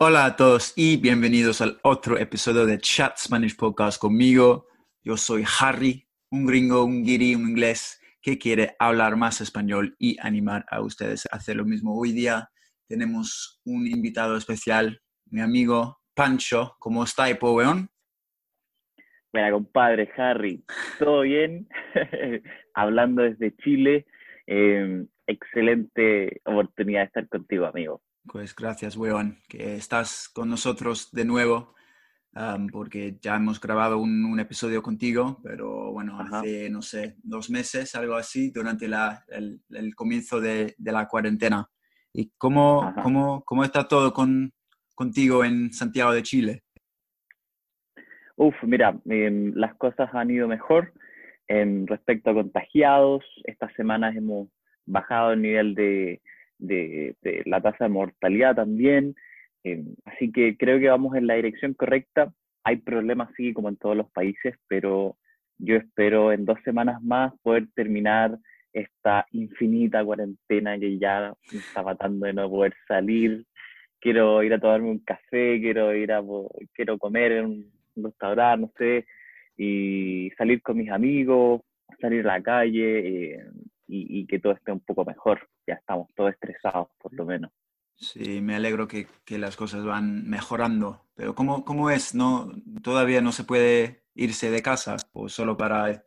Hola a todos y bienvenidos al otro episodio de Chat Spanish Podcast conmigo. Yo soy Harry, un gringo, un guiri, un inglés que quiere hablar más español y animar a ustedes a hacer lo mismo. Hoy día tenemos un invitado especial, mi amigo Pancho. ¿Cómo está, weón? Bueno, compadre Harry, ¿todo bien? Hablando desde Chile, eh, excelente oportunidad de estar contigo, amigo. Pues gracias, weón, que estás con nosotros de nuevo, porque ya hemos grabado un, episodio contigo, pero bueno, hace, no sé, dos meses, algo así, durante la, el, comienzo de, la cuarentena. ¿Y cómo, cómo, cómo, está todo con, contigo en Santiago de Chile? Uf, mira, em, las cosas han ido mejor en respecto a contagiados. Estas semanas hemos bajado el nivel de, de, la tasa de mortalidad también. Eh, así que creo que vamos en la dirección correcta. Hay problemas, sí, como en todos los países, pero yo espero en dos semanas más poder terminar esta infinita cuarentena que ya me está matando de no poder salir. Quiero ir a tomarme un café, quiero ir a quiero comer en un restaurante, no sé, y salir con mis amigos, salir a la calle, eh, y, que todo esté un poco mejor. Ya estamos todos estresados, por lo menos. Sí, me alegro que, que las cosas van mejorando. Pero ¿cómo, ¿cómo, es? ¿No, ¿Todavía no se puede irse de casa o solo para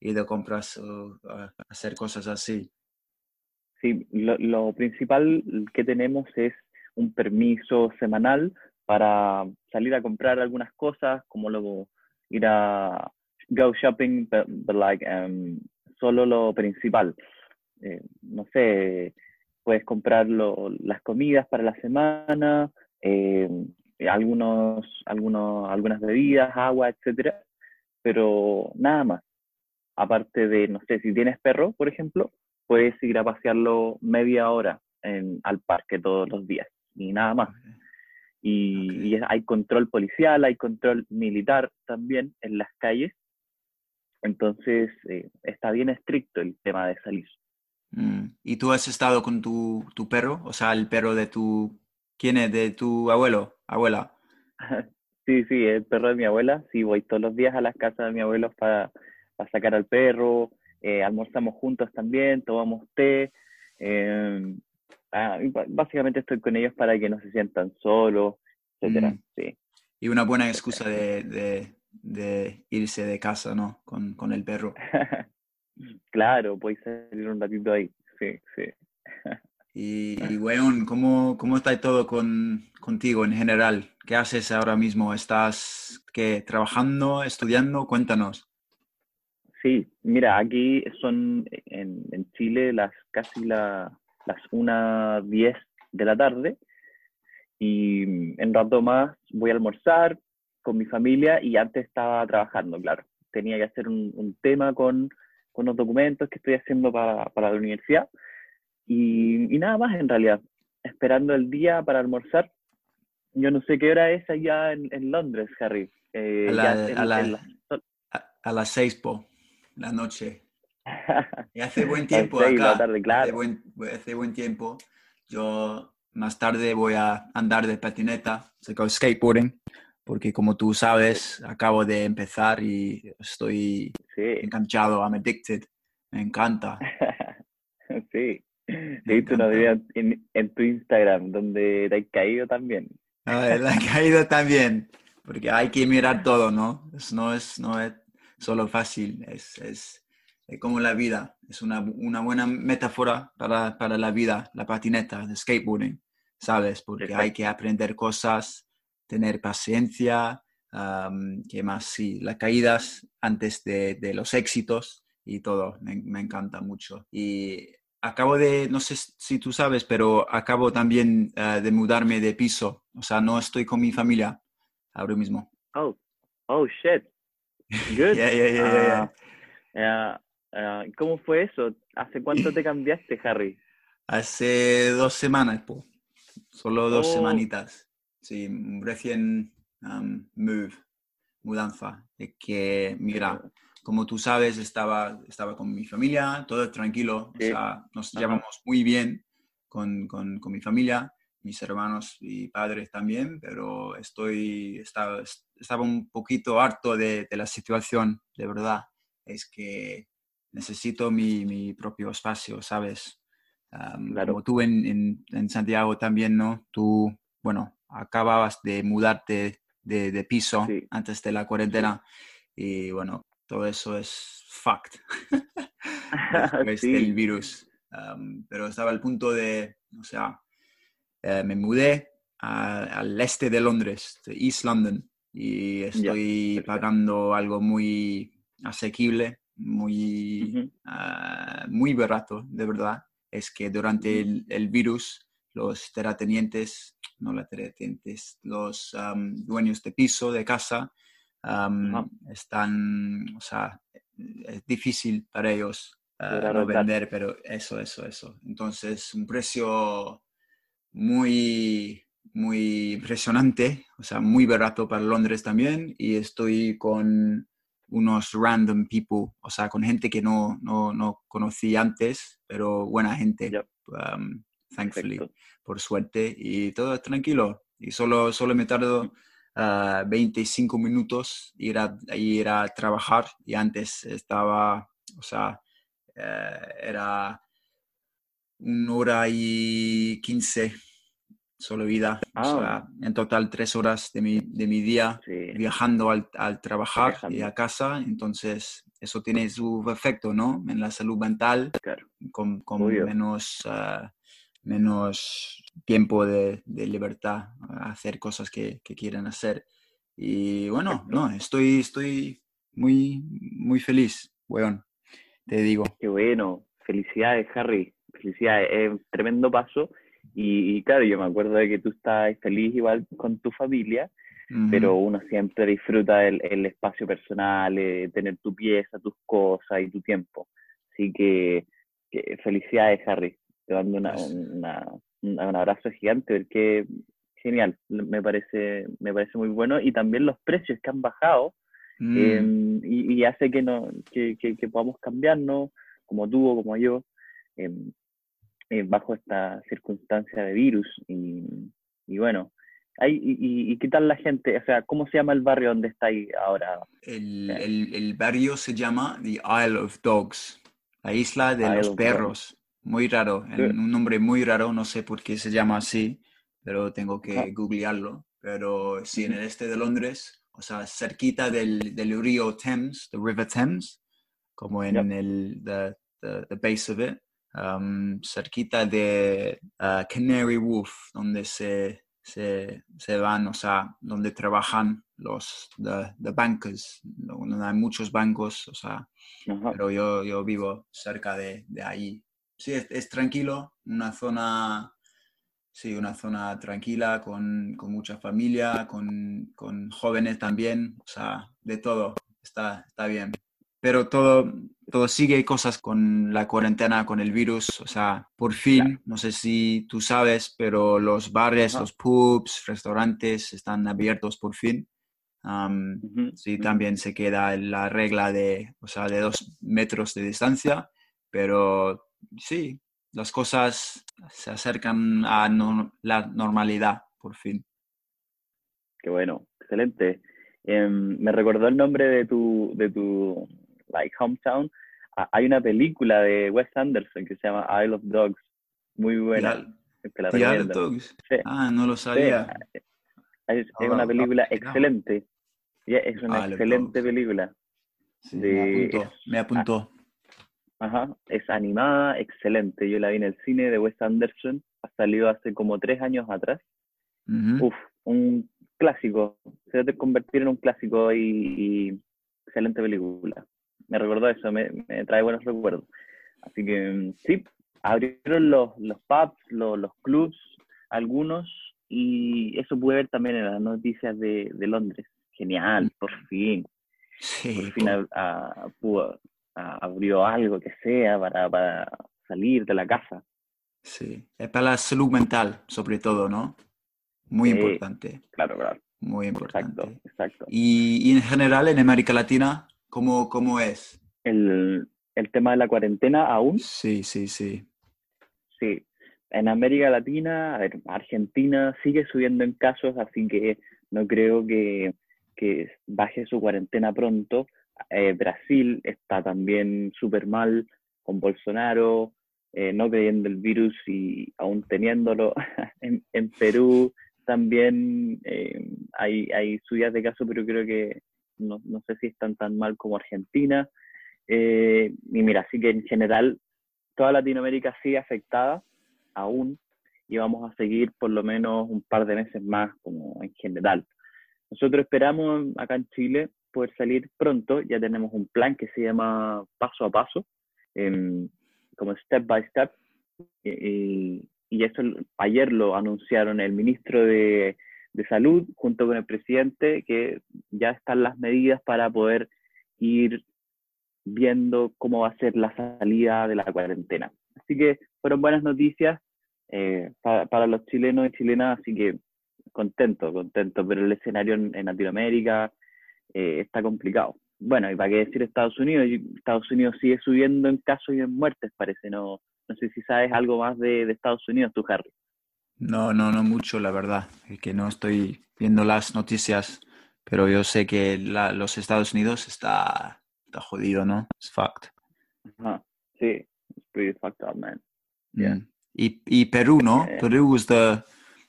ir de compras o hacer cosas así? Sí, lo, lo principal que tenemos es un permiso semanal para salir a comprar algunas cosas, como luego ir a go shopping, but, like um, solo lo principal. Eh, no sé, puedes comprar las comidas para la semana, eh, algunos, algunos, algunas bebidas, agua, etcétera, pero nada más. Aparte de, no sé, si tienes perro, por ejemplo, puedes ir a pasearlo media hora en, al parque todos los días y nada más. Y, y, hay control policial, hay control militar también en las calles entonces, eh, está bien estricto el tema de salir. Mm. ¿Y tú has estado con tu, tu, perro? O sea, el perro de tu... ¿Quién es? ¿De tu abuelo? ¿Abuela? sí, sí, el perro de mi abuela. Sí, voy todos los días a las casas de mi abuelo para, para sacar al perro. Eh, almorzamos juntos también, tomamos té. Ah, básicamente estoy con ellos para que no se sientan solos, etcétera. Mm. Sí. Y una buena excusa de de irse de casa, ¿no? Con, con el perro. claro, puedes salir un ratito ahí, sí, sí. y, y ¿cómo, ¿cómo está todo con, contigo en general? ¿Qué haces ahora mismo? ¿Estás ¿qué, trabajando, estudiando? Cuéntanos. Sí, mira, aquí son en, en Chile las casi la, las 1.10 de la tarde y en rato más voy a almorzar, con mi familia y antes estaba trabajando, claro. Tenía que hacer un, tema con, con, los documentos que estoy haciendo para, para la universidad y, y, nada más en realidad, esperando el día para almorzar. Yo no sé qué hora es allá en, en Londres, Harry. Eh, a, las seis, po, la noche. y hace buen tiempo acá. Tarde, claro. hace, buen, hace buen tiempo. Yo más tarde voy a andar de patineta, se skateboarding porque como tú sabes, acabo de empezar y estoy enganchado, I'm addicted, me encanta. sí, he visto una video en, tu Instagram donde te has caído también. Ah, la he caído también, porque hay que mirar todo, ¿no? no, es, no es solo fácil, es, es, como la vida, es una, una buena metáfora para, para, la vida, la patineta, de skateboarding, ¿sabes? Porque hay que aprender cosas tener paciencia, que más? Sí, las caídas antes de, de los éxitos y todo, me, me, encanta mucho. Y acabo de, no sé si tú sabes, pero acabo también ah, de mudarme de piso O sea, no estoy con mi familia ahora mismo. Oh, oh, shit. Good. Yeah, yeah, yeah, yeah, Ah, ah, ah, ¿Cómo fue eso? ¿Hace cuánto te cambiaste, Harry? Hace dos semanas, po. Solo dos Oh. semanitas. Sí, recién um, move, mudanza. Es que, mira, como tú sabes, estaba, estaba con mi familia, todo tranquilo. Sí. O sea, nos Ajá. llevamos muy bien con, con, con mi familia, mis hermanos y padres también, pero estoy, estaba, estaba un poquito harto de, de la situación, de verdad. Es que necesito mi, mi propio espacio, ¿sabes? Am, Claro. Como tú en, en, en Santiago también, ¿no? Tú, bueno, acababas de mudarte de, de piso Sí. antes de la cuarentena y bueno, todo eso es fucked después Sí. del virus. Pero estaba al punto de, o sea, eh, me mudé a- al este de Londres, de East London, y estoy pagando algo muy asequible, muy, ah, muy barato, de verdad. Es que durante el, el virus, los terratenientes, no los terratenientes, los am, dueños de piso, de casa, Ajá. están, o sea, es difícil para ellos Poder no vender, pero eso, eso, eso. Entonces, un precio muy, muy impresionante, o sea, muy barato para Londres también, y estoy con unos random people, o sea, con gente que no, no, no conocí antes, pero buena gente, um, thankfully, perfecto. por suerte, y todo tranquilo. Y solo, solo me tardo ah, 25 minutos ir a, ir a trabajar, y antes estaba, o sea, eh, era una hora y 15 solo ida. O Ah. sea, en total tres horas de mi, de mi día Sí. viajando al, al trabajar y Viajando. a casa. Entonces, eso tiene su efecto, ¿no? En la salud mental, Claro. con, con menos, ah, menos tiempo de, de libertad a hacer cosas que, que quieren hacer. Y bueno, no, estoy, estoy muy, muy feliz, weón, te digo. Qué bueno. Felicidades, Harry. Felicidades. Es un tremendo paso. Y, y claro, yo me acuerdo de que tú estás feliz igual con tu familia, pero Ujú. uno siempre disfruta el, el espacio personal, eh, tener tu pieza, tus cosas y tu tiempo. Así que, que felicidades, Harry. Te mando una, Gracias. una- un, abrazo gigante, porque genial, me parece, me parece muy bueno. Y también los precios que han bajado Mm. em, y, y hace que, no, que, que, que podamos cambiarnos, como tú o como yo, em, eh, bajo esta circunstancia de virus. Y, y bueno, hay, y, y- qué tal la gente? O sea, ¿cómo se llama el barrio donde estáis ahora? El, el- el barrio se llama The Isle of Dogs, la isla de Isle los perros. Muy raro, un nombre muy raro, no sé por qué se llama así, pero tengo que googlearlo. Pero sí, en el este de Londres, o sea, cerquita del, del río Thames, the River Thames, como en Yep. el the, the- the base of it, um, cerquita de uh, Canary Wharf, donde se, se, se van, o sea, donde trabajan los the, the bankers, donde hay muchos bancos, o sea, pero yo, yo vivo cerca de, de ahí. Sí, es, es tranquilo, una zona, sí, una zona tranquila, con, con mucha familia, con, con jóvenes también, o sea, de todo, está, está bien. Pero todo, todo sigue cosas con la cuarentena, con el virus, o sea, por fin, no sé si tú sabes, pero los bares, los pubs, restaurantes están abiertos por fin. Sí, también se queda la regla de, o sea, de dos metros de distancia, pero sí, las cosas se acercan a no- la normalidad, por fin. Qué bueno, excelente. Em, me recordó el nombre de tu, de tu like, hometown. Ah, hay una película de Wes Anderson que se llama Isle of Dogs. Muy buena. La Isle of. Dogs. Sí. Ah, no lo sabía. Es, es Ah, una ah, película excelente. Es una excelente película. Sí, de- me apuntó, es- me apuntó. Ajá, es animada, excelente. Yo la vi en el cine de Wes Anderson. Ha salido hace como tres años atrás. Uf, un clásico. Se debe convertir en un clásico y, y excelente película. Me recordó eso, me, me trae buenos recuerdos. Así que mm, sí, abrieron los, los pubs, los, los clubs, algunos, y eso pude ver también en las noticias de, de Londres. Genial, Mm. por fin. Sí, por fin a- pudo- abrió algo que sea para, para salir de la casa. sí. Es para la salud mental, sobre todo, ¿no? Muy Sí. importante, Claro, claro. muy Exacto, importante. exacto. Y, y en general en América Latina, ¿cómo, cómo es? El, el tema de la cuarentena aún, Sí, sí, sí. sí. En América Latina, a ver, Argentina sigue subiendo en casos, así que no creo que, que baje su cuarentena pronto. Eh, Brasil está también súper mal con Bolsonaro, eh, no creyendo el virus y aún teniéndolo. en, Perú también eh, hay, hay subidas de casos, pero creo que no, no sé si están tan mal como Argentina. Y mira, así que en general toda Latinoamérica sigue afectada aún y vamos a seguir por lo menos un par de meses más como en general. Nosotros esperamos acá en Chile poder salir pronto, ya tenemos un plan que se llama paso a paso, em, como step by step, y, y- y eso ayer lo anunciaron el ministro de, de Salud junto con el presidente, que ya están las medidas para poder ir viendo cómo va a ser la salida de la cuarentena. Así que fueron buenas noticias eh, para, para los chilenos y chilenas, así que contento, contento, pero el escenario en, en Latinoamérica eh, está complicado. Bueno, y para qué decir Estados Unidos, Estados Unidos sigue subiendo en casos y en muertes, parece, no, no sé si sabes algo más de, de Estados Unidos, tú, Harry. No, no, no mucho, la verdad. Es que no estoy viendo las noticias, pero yo sé que la- los Estados Unidos está, está jodido, ¿no? Es fact. Ajá, sí, it's pretty fucked up, man. Yeah. Mm. Y, y Perú, ¿no? Eh. Perú es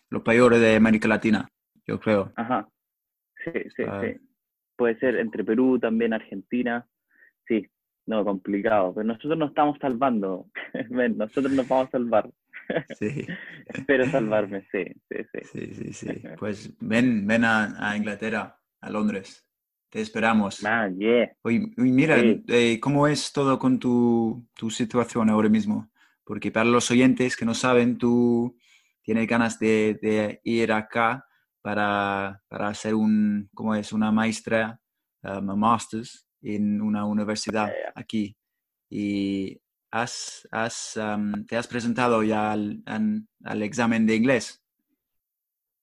lo peor de América Latina, yo creo. Ajá, sí, sí, Ah. sí. Puede ser entre Perú, también Argentina, sí, no, complicado, pero nosotros nos estamos salvando, nosotros nos vamos a salvar. Sí, Espero salvarme, sí, sí, sí. sí, sí, sí. Pues ven, ven a, a Inglaterra, a Londres. Te esperamos. Ah, yeah. Oye, mira, Sí. eh, ¿cómo es todo con tu, tu situación ahora mismo? Porque para los oyentes que no saben, tú tienes ganas de, de ir acá para, para hacer un, ¿cómo es? Una maestra, um, a master's en una universidad aquí. Y has, has, um, te has presentado ya al, an- al examen de inglés.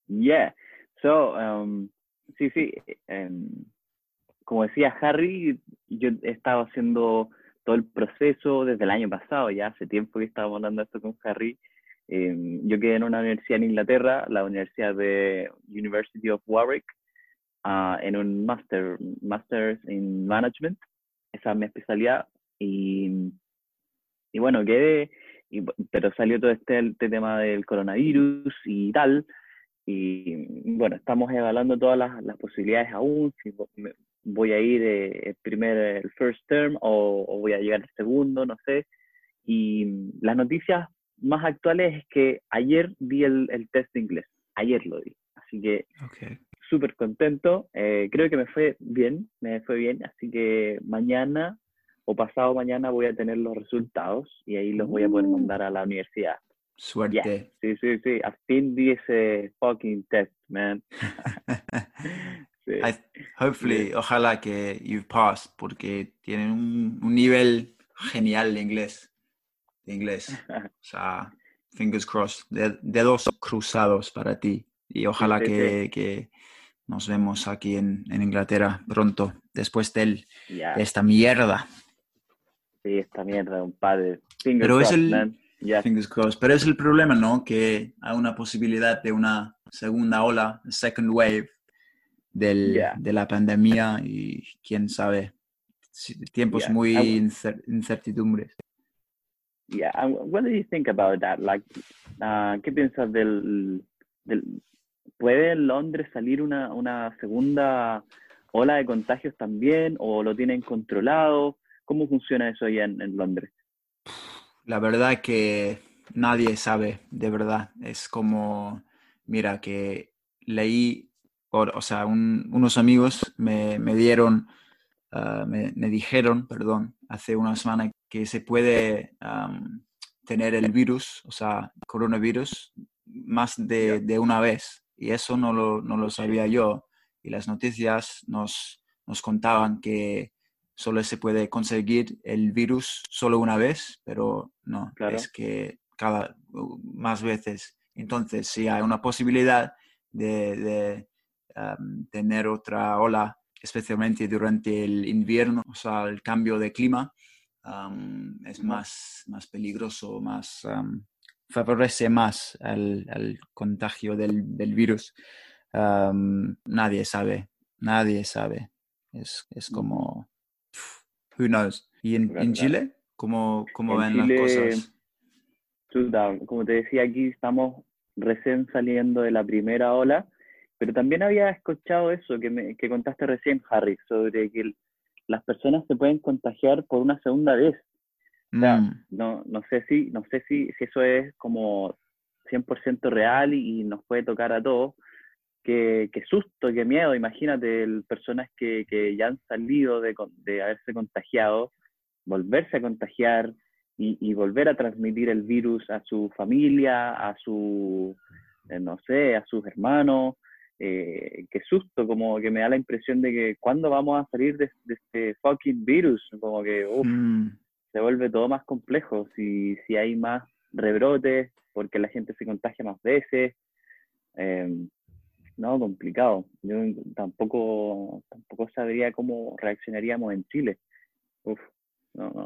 Yeah. So, um, sí, sí. em, como decía Harry, yo he estado haciendo todo el proceso desde el año pasado, ya hace tiempo que estábamos hablando esto con Harry. Em, yo quedé en una universidad en Inglaterra, la Universidad de University of Warwick, ah, en un master, Masters in Management. Esa es mi especialidad. Y, y bueno, quedé, y, pero salió todo este, este tema del coronavirus y tal. Y bueno, estamos evaluando todas las, las posibilidades aún, si voy a ir eh, el primer, el first term o, o voy a llegar el segundo, no sé. Y las noticias más actuales es que ayer di el, el test de inglés, ayer lo di. Así que Okay. súper contento, eh, creo que me fue bien, me fue bien, así que mañana o pasado mañana voy a tener los resultados y ahí los voy a poder Uh. mandar a la universidad. Suerte. Sí, sí, sí, al fin di ese fucking test, man. Sí. I- hopefully, ojalá que you've passed, porque tienen un, un nivel genial de inglés. De inglés. O sea, fingers crossed, de- dedos cruzados para ti. Y ojalá sí, que, que nos vemos aquí en, en Inglaterra pronto, después del, Ya, de esta mierda. sí, esta mierda, un padre. Fingers Pero es el- man. Fingers crossed. Pero es el problema, ¿no? Que hay una posibilidad de una segunda ola, second wave del, Yeah. de la pandemia y quién sabe, tiempos Yeah. muy incertidumbres. Yeah. What do you think about that? Like, ah, ¿qué piensas del, del... ¿Puede en Londres salir una, una segunda ola de contagios también o lo tienen controlado? ¿Cómo funciona eso allá en, Londres? La verdad que nadie sabe, de verdad. Es como, mira, que leí, o, o sea, un- unos amigos me, me dieron, me, me dijeron, perdón, hace una semana que se puede tener el virus, o sea, coronavirus, más de, de una vez. Y eso no lo, no lo sabía yo. Y las noticias nos, nos contaban que solo se puede conseguir el virus solo una vez, pero no, es que cada más veces. Entonces, si hay una posibilidad de, tener otra ola, especialmente durante el invierno, o sea, el cambio de clima, es más, más peligroso, más favorece más al, contagio del, virus. nadie sabe, nadie sabe. Es, es como who knows. ¿Y en, Chile? ¿Cómo, cómo ven las cosas? Como te decía, aquí estamos recién saliendo de la primera ola, pero también había escuchado eso que, me, que contaste recién, Harry, sobre que las personas se pueden contagiar por una segunda vez. Mm. no, no sé, si, no sé si, si eso es como 100% real y, y, nos puede tocar a todos, qué, susto, qué miedo. Imagínate personas que, que, ya han salido de, de, haberse contagiado, volverse a contagiar y, y, volver a transmitir el virus a su familia, a su, eh, no sé, a sus hermanos. Eh, qué susto, como que me da la impresión de que cuándo vamos a salir de, este fucking virus, como que mm. se vuelve todo más complejo, si, si hay más rebrotes, porque la gente se contagia más veces. Eh, no, complicado. Yo tampoco, tampoco sabría cómo reaccionaríamos en Chile. Uf, no, no,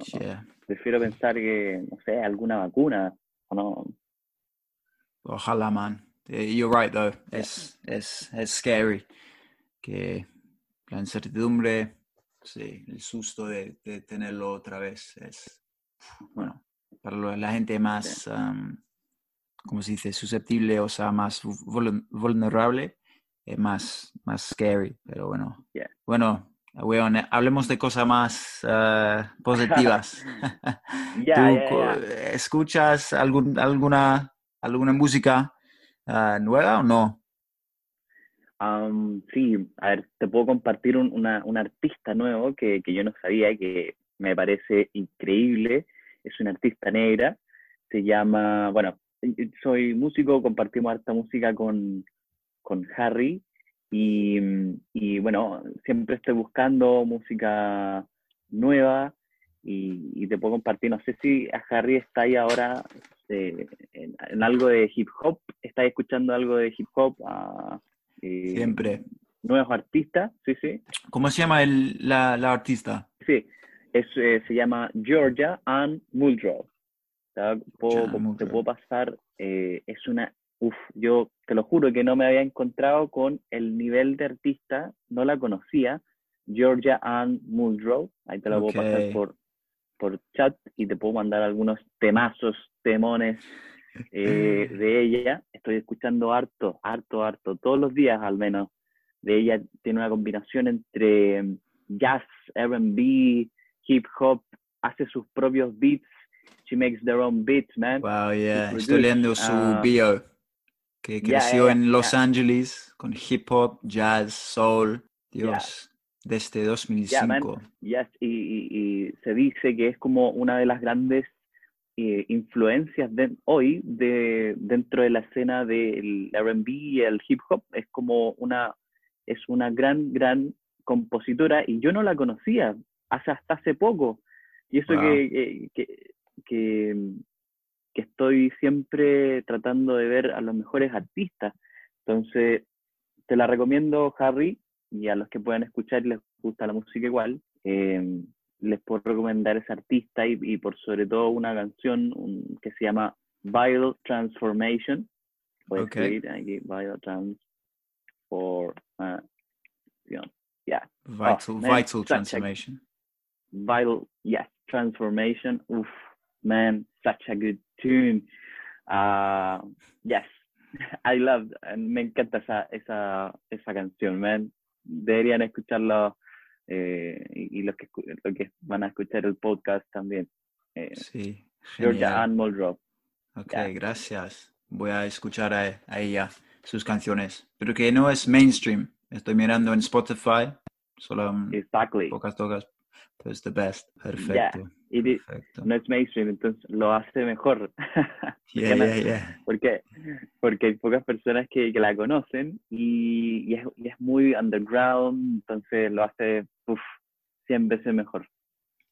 Prefiero pensar que, no sé, alguna vacuna o no. Ojalá, man. Eh, you're right, though. Es, es, es scary. Que la incertidumbre, sí, el susto de, de tenerlo otra vez es, bueno, para la gente más, um, ¿cómo se dice? Susceptible, o sea, más vulnerable, es más, más scary, pero bueno. Bueno, hablemos de cosas más uh, positivas. escuchas algún, alguna, alguna música uh, nueva o no? Um, sí, a ver, te puedo compartir un, una, un artista nuevo que, que, yo no sabía, que me parece increíble. Es una artista negra, se llama, bueno, soy músico, compartimos harta música con, con Harry y, y, bueno, siempre estoy buscando música nueva y, te puedo compartir, no sé si a Harry está ahí ahora eh, en, algo de hip hop, está escuchando algo de hip hop. Eh, siempre. Nuevos artistas, sí, sí. ¿Cómo se llama el, la, la artista? Sí, es, eh, se llama Georgia Ann Muldrow. Te puedo pasar, es una Uf, yo te lo juro que no me había encontrado con el nivel de artista, no la conocía, Georgia Ann Muldrow, ahí te la puedo pasar por, por chat y te puedo mandar algunos temazos, temones eh, de ella. Estoy escuchando harto, harto, harto, todos los días al menos. De ella tiene una combinación entre mm, jazz, RB, hip hop, hace sus propios beats. She makes their own beats, man. Wow, yeah. Estoy leyendo su ah, bio que creció en Los Ángeles con hip hop, jazz, soul, Dios, desde 2005. Yes. Y, se dice que es como una de las grandes eh, influencias de, hoy de, dentro de la escena del R&B y el hip hop. Es como una, es una gran, gran compositora y yo no la conocía hasta, hasta hace poco. Y eso que, que estoy siempre tratando de ver a los mejores artistas. Entonces, te la recomiendo, Harry, y a los que puedan escuchar y les gusta la música igual, eh, les puedo recomendar ese artista y, por sobre todo una canción que se llama Vital Transformation. Voy okay. aquí, Vital Transformation. Yeah. Vital, oh, vital Transformation. vital, yes, Transformation. Uf, man, such a good tune. Uh, yes, I love, me encanta esa, esa, esa canción, man. Deberían escucharlo eh, y, los, que, los que van a escuchar el podcast también. Eh, sí. Georgia Ann Muldrow. Ok, gracias. Voy a escuchar a, a, ella sus canciones, pero que no es mainstream. Estoy mirando en Spotify, solo exactly. pocas tocas es the best. Perfecto. Perfecto. no es mainstream, entonces lo hace mejor. Yeah, yeah, yeah. Porque, porque hay pocas personas que, que la conocen y, y, es, y, es, muy underground, entonces lo hace uf, 100 veces mejor.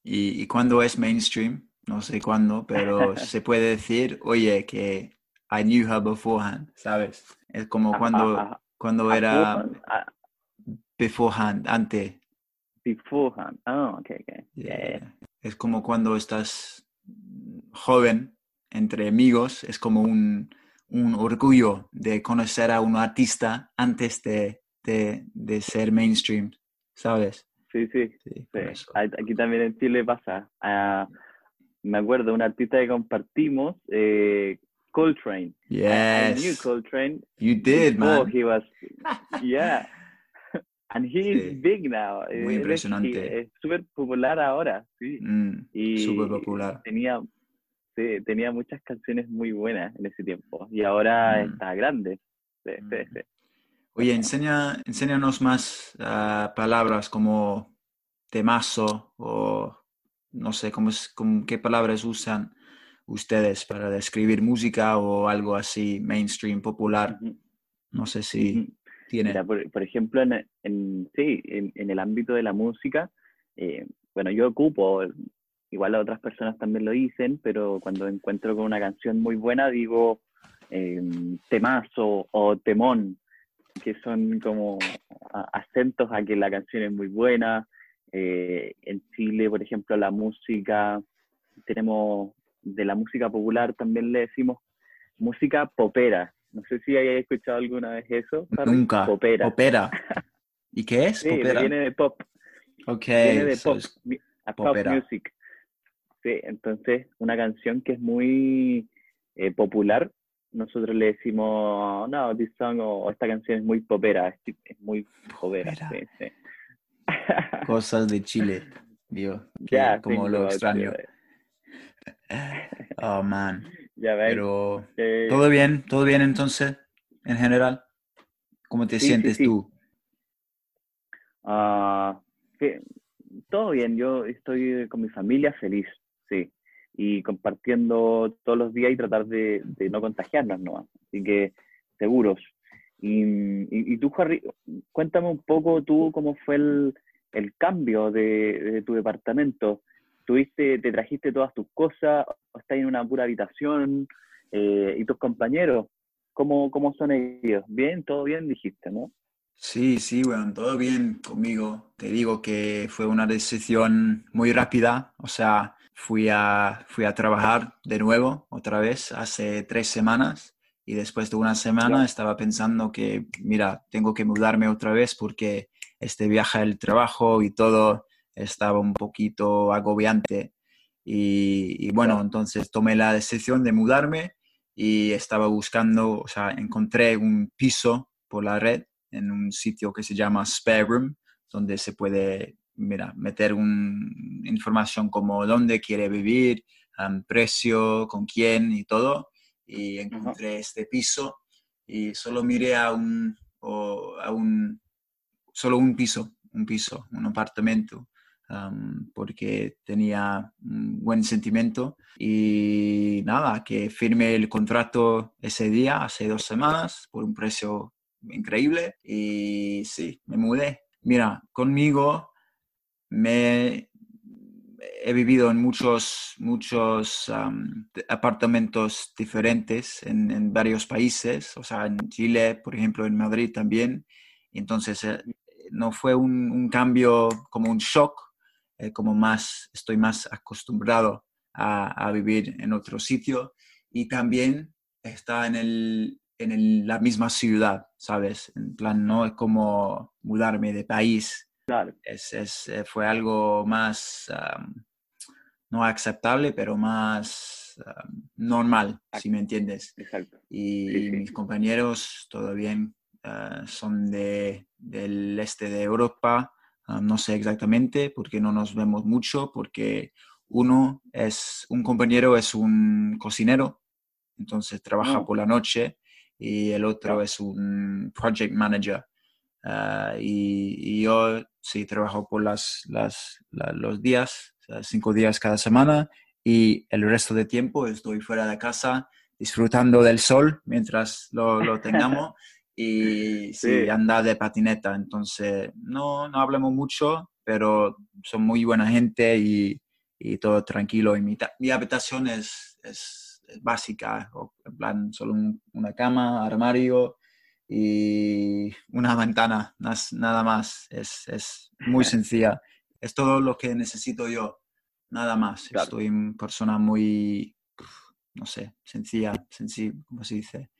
¿Y, ¿Y cuándo es mainstream? No sé cuándo, pero se puede decir, oye, que I knew her beforehand, ¿sabes? Es como cuando, cuando era beforehand, antes. Beforehand, oh, ok, ok. Es como cuando estás joven, entre amigos, es como un, un orgullo de conocer a un artista antes de, de, de ser mainstream, ¿sabes? Sí, sí. sí, Aquí también en Chile pasa. Uh, me acuerdo, un artista que compartimos, eh, Coltrane. Yes. I, knew Coltrane. You did, man. He was, yeah. And he is big now. Muy impresionante. Es súper popular ahora, sí. Mm, y súper popular. Tenía, sí, tenía muchas canciones muy buenas en ese tiempo. Y ahora mm. está grande. Sí, mm. sí. Oye, enseña, enséñanos más uh, palabras como temazo o no sé cómo es, qué palabras usan ustedes para describir música o algo así mainstream, popular. No sé si tiene. por, ejemplo, en, sí, en, el ámbito de la música, eh, bueno, yo ocupo, igual a otras personas también lo dicen, pero cuando encuentro con una canción muy buena digo eh, temazo o temón, que son como acentos a que la canción es muy buena. Eh, en Chile, por ejemplo, la música, tenemos de la música popular también le decimos música popera. No sé si hayas escuchado alguna vez eso. Nunca. Popera. Popera. ¿Y qué es? Sí, viene de pop. Ok. Viene de pop. pop music. Sí, entonces una canción que es muy eh, popular, nosotros le decimos, no, this song o esta canción es muy popera, es, muy popera. Cosas de Chile, Dios, como lo extraño. Oh, man. Ya Pero, ¿todo bien? ¿Todo bien entonces, en general? ¿Cómo te sientes tú? Ah, todo bien, yo estoy con mi familia feliz, sí. Y compartiendo todos los días y tratar de, no contagiarnos, ¿no? Así que seguros. Y, y, tú, Harry, cuéntame un poco tú cómo fue el, el cambio de, de tu departamento tuviste, te trajiste todas tus cosas, o estás en una pura habitación, eh, y tus compañeros, ¿cómo, ¿cómo son ellos? ¿Bien? ¿Todo bien? Dijiste, ¿no? Sí, sí, bueno, todo bien conmigo. Te digo que fue una decisión muy rápida, o sea, fui a, fui a trabajar de nuevo otra vez hace tres semanas y después de una semana estaba pensando que, mira, tengo que mudarme otra vez porque este viaje al trabajo y todo estaba un poquito agobiante. Y, bueno, entonces tomé la decisión de mudarme y estaba buscando, o sea, encontré un piso por la red en un sitio que se llama Spare Room, donde se puede, mira, meter un, información como dónde quiere vivir, precio, con quién y todo. Y encontré este piso y solo miré a un, a un, solo un piso, un piso, un apartamento porque tenía un buen sentimiento y nada, que firmé el contrato ese día, hace dos semanas, por un precio increíble y sí, me mudé. Mira, conmigo me he vivido en muchos, muchos apartamentos diferentes en, en, varios países, o sea, en Chile, por ejemplo, en Madrid también. Entonces, eh, no fue un, cambio como un shock, eh, como más, estoy más acostumbrado a, vivir en otro sitio y también está en, el, en la misma ciudad, ¿sabes? En plan, no es como mudarme de país. Claro. Es, es, eh, fue algo más, no aceptable, pero más normal, si me entiendes. Exacto. Y mis compañeros, todo bien, ah, son de, del este de Europa, Ah, no sé exactamente porque no nos vemos mucho, porque uno es, un compañero es un cocinero, entonces trabaja oh. por la noche y el otro es un project manager. Ah, y, yo sí trabajo por las, las, los días, cinco días cada semana y el resto de tiempo estoy fuera de casa disfrutando del sol mientras lo, lo tengamos y sí, anda de patineta. Entonces, no, no hablamos mucho, pero son muy buena gente y, y todo tranquilo. Y mi, mi habitación es, es, básica, en plan, solo una cama, armario y una ventana, nada más. Es, es muy sencilla. Es todo lo que necesito yo, nada más. Estoy una persona muy, no sé, sencilla, sencilla, ¿cómo se dice?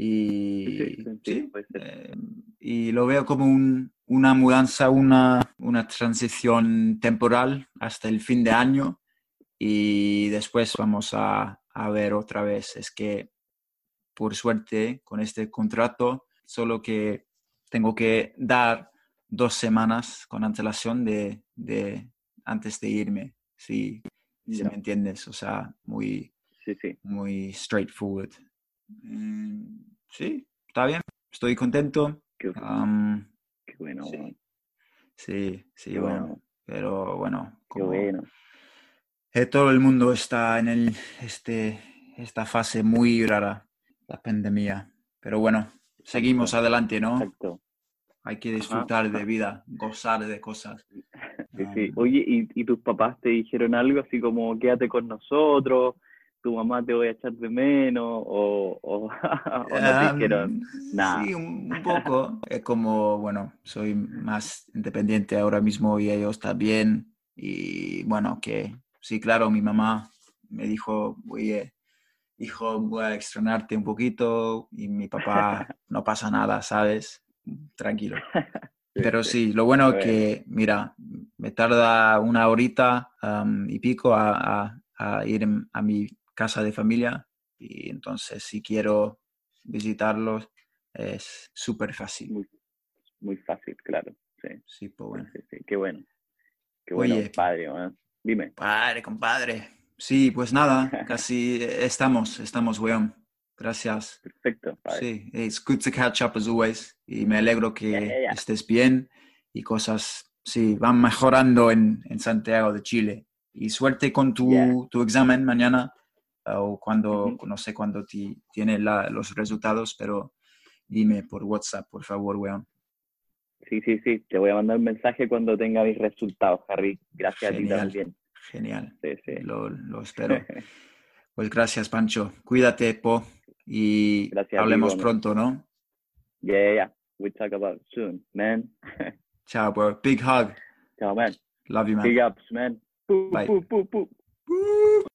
Y, eh, y lo veo como un, una mudanza, una, una transición temporal hasta el fin de año y después vamos a, a ver otra vez. Es que por suerte con este contrato, solo que tengo que dar dos semanas con antelación de, de antes de irme, si, si me entiendes, o sea, muy, muy straightforward. Mm, sí, está bien, estoy contento. Qué, bueno. Sí, sí, bueno. Pero bueno, Qué bueno. todo el mundo está en el, este, esta fase muy rara, la pandemia. Pero bueno, seguimos adelante, ¿no? Exacto. Hay que disfrutar de vida, gozar de cosas. Sí, sí. Oye, ¿y, ¿y, tus papás te dijeron algo así como quédate con nosotros? Tu mamá te voy a echar de menos o, o, no te dijeron nada. Sí, un, poco. Es como, bueno, soy más independiente ahora mismo y ellos también. Y bueno, que sí, claro, mi mamá me dijo, oye, hijo, voy a extrañarte un poquito y mi papá, no pasa nada, ¿sabes? Tranquilo. Pero sí, lo bueno es que, mira, me tarda una horita y pico a, a ir a mi casa de familia y entonces si quiero visitarlos es súper fácil. Muy, muy, fácil, claro. Sí, sí, pues bueno. qué bueno. Qué bueno, padre. ¿eh? Dime. Padre, compadre. Sí, pues nada, casi estamos, estamos, weón. Gracias. Perfecto. Padre. Sí, it's good to catch up as always. Y me alegro que estés bien y cosas, sí, van mejorando en, en Santiago de Chile. Y suerte con tu, tu examen mañana o cuando, no sé cuándo tiene los resultados, pero dime por WhatsApp, por favor, weón. Sí, sí, sí, te voy a mandar un mensaje cuando tenga mis resultados, Harry. Gracias a ti también. Genial, sí, sí. Lo, lo, espero. pues gracias, Pancho. Cuídate, Po, y hablemos pronto, ¿no? Yeah, yeah, We talk about soon, man. Chao, bro. Big hug. Chao, man. Love you, man. Big ups, man. Bye.